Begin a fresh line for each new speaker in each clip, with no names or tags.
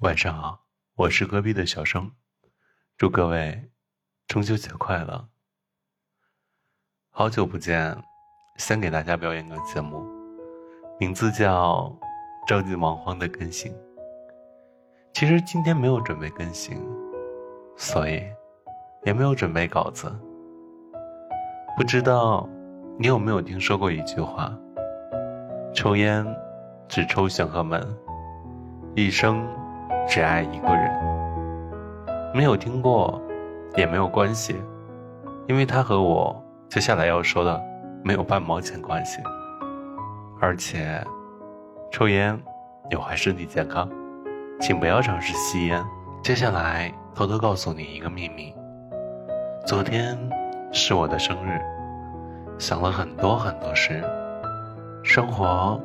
晚上好，我是隔壁的小生，祝各位中秋节快乐。好久不见，先给大家表演个节目，名字叫《着急忙慌的更新》。其实今天没有准备更新，所以也没有准备稿子。不知道你有没有听说过一句话：抽烟只抽小河门，一生。只爱一个人，没有听过，也没有关系，因为他和我接下来要说的没有半毛钱关系。而且，抽烟有害身体健康，请不要尝试吸烟。接下来偷偷告诉你一个秘密：昨天是我的生日，想了很多很多事，生活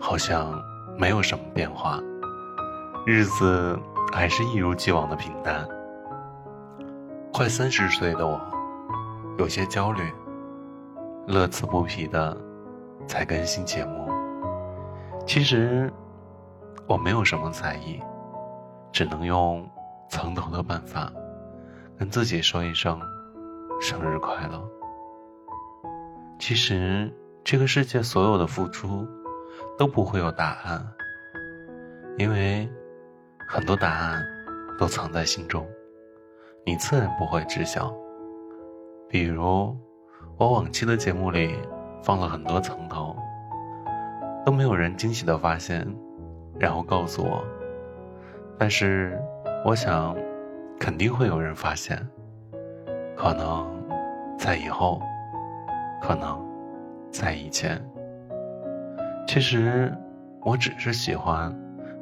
好像没有什么变化。日子还是一如既往的平淡。快三十岁的我，有些焦虑，乐此不疲的在更新节目。其实我没有什么才艺，只能用藏头的办法跟自己说一声生日快乐。其实这个世界所有的付出都不会有答案，因为。很多答案都藏在心中，你自然不会知晓。比如，我往期的节目里放了很多层头，都没有人惊喜的发现，然后告诉我。但是，我想，肯定会有人发现。可能在以后，可能在以前。其实，我只是喜欢。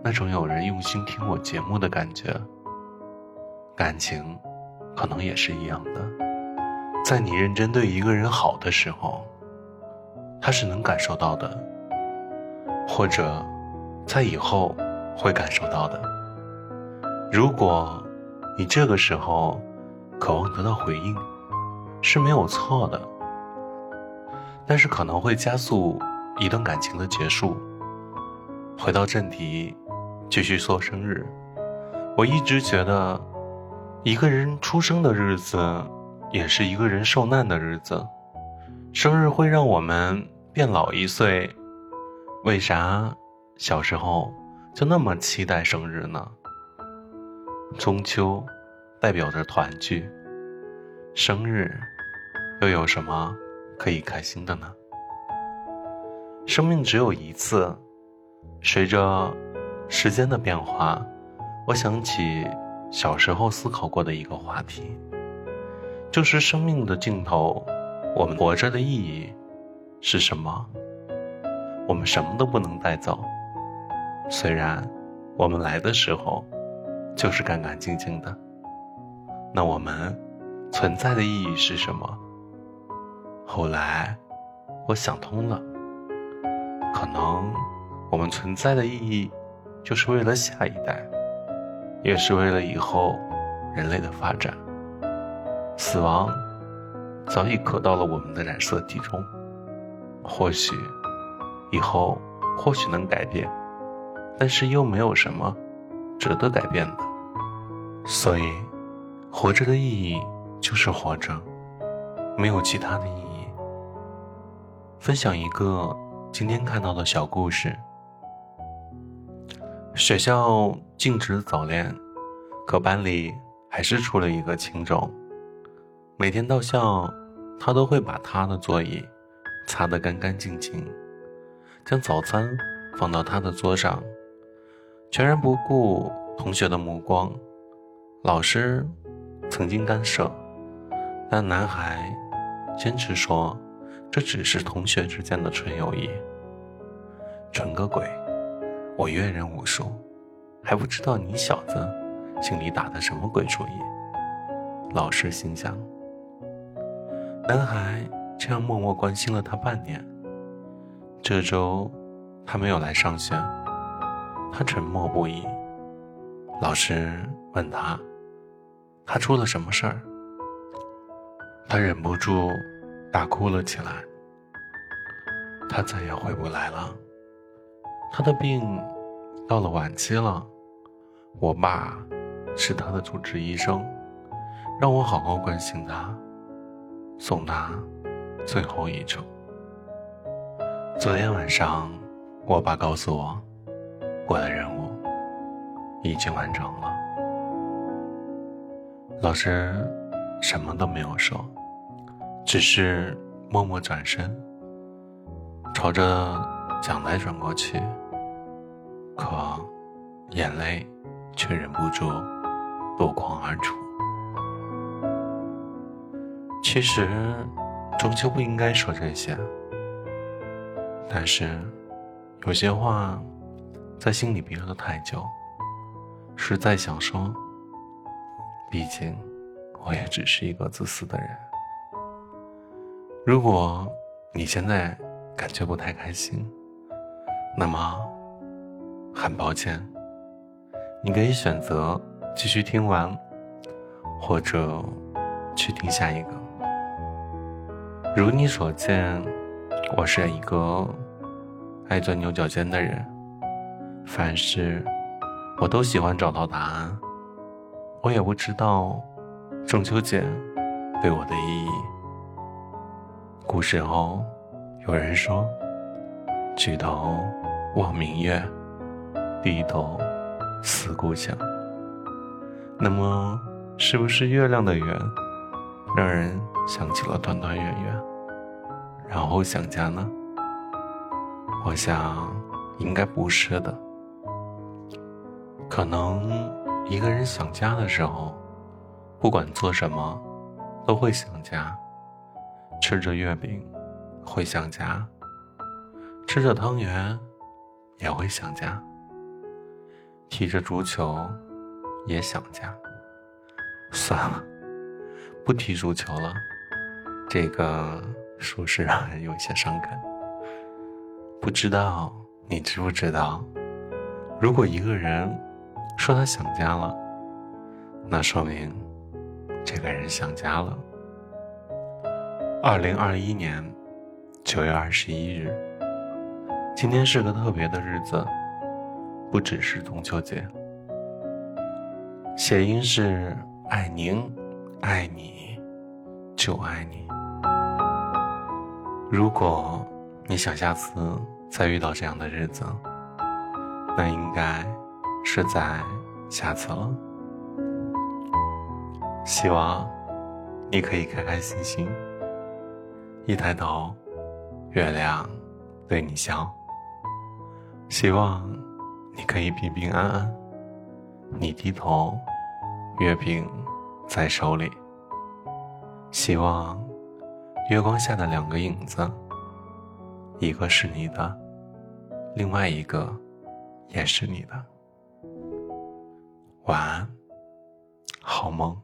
那种有人用心听我节目的感觉，感情可能也是一样的。在你认真对一个人好的时候，他是能感受到的，或者在以后会感受到的。如果你这个时候渴望得到回应，是没有错的，但是可能会加速一段感情的结束。回到正题。继续说生日，我一直觉得，一个人出生的日子，也是一个人受难的日子。生日会让我们变老一岁，为啥小时候就那么期待生日呢？中秋代表着团聚，生日又有什么可以开心的呢？生命只有一次，随着。时间的变化，我想起小时候思考过的一个话题，就是生命的尽头，我们活着的意义是什么？我们什么都不能带走，虽然我们来的时候就是干干净净的，那我们存在的意义是什么？后来我想通了，可能我们存在的意义。就是为了下一代，也是为了以后人类的发展。死亡早已刻到了我们的染色体中，或许以后或许能改变，但是又没有什么值得改变的。所以，活着的意义就是活着，没有其他的意义。分享一个今天看到的小故事。学校禁止早恋，可班里还是出了一个情种。每天到校，他都会把他的座椅擦得干干净净，将早餐放到他的桌上，全然不顾同学的目光。老师曾经干涉，但男孩坚持说这只是同学之间的纯友谊。纯个鬼！我阅人无数，还不知道你小子心里打的什么鬼主意。老师心想。男孩这样默默关心了他半年。这周他没有来上学，他沉默不语。老师问他，他出了什么事儿？他忍不住大哭了起来。他再也回不来了。他的病到了晚期了，我爸是他的主治医生，让我好好关心他，送他最后一程。昨天晚上，我爸告诉我，我的任务已经完成了。老师什么都没有说，只是默默转身，朝着讲台转过去，可眼泪却忍不住落眶而出。其实，终究不应该说这些。但是，有些话在心里憋了太久，实在想说。毕竟，我也只是一个自私的人。如果你现在感觉不太开心，那么很抱歉，你可以选择继续听完，或者去听下一个。如你所见。我是一个爱钻牛角尖的人，凡事我都喜欢找到答案。我也不知道中秋节对我的意义。古时候有人说：“举头望明月，低头思故乡。”那么，是不是月亮的圆让人想起了团团圆圆？然后想家呢？我想应该不是的。可能一个人想家的时候，不管做什么都会想家。吃着月饼会想家，吃着汤圆也会想家，踢着足球也想家。算了，不踢足球了。这个。说是让人有些伤感。不知道你知不知道，如果一个人说他想家了，那说明这个人想家了。二零二一年九月二十一日，今天是个特别的日子，不只是中秋节，谐音是“爱您，爱你，就爱你”。如果你想下次再遇到这样的日子，那应该是在下次了。希望你可以开开心心，一抬头，月亮对你笑。希望你可以平平安安，你低头，月饼在手里。希望。月光下的两个影子，一个是你的，另外一个也是你的。晚安，好梦。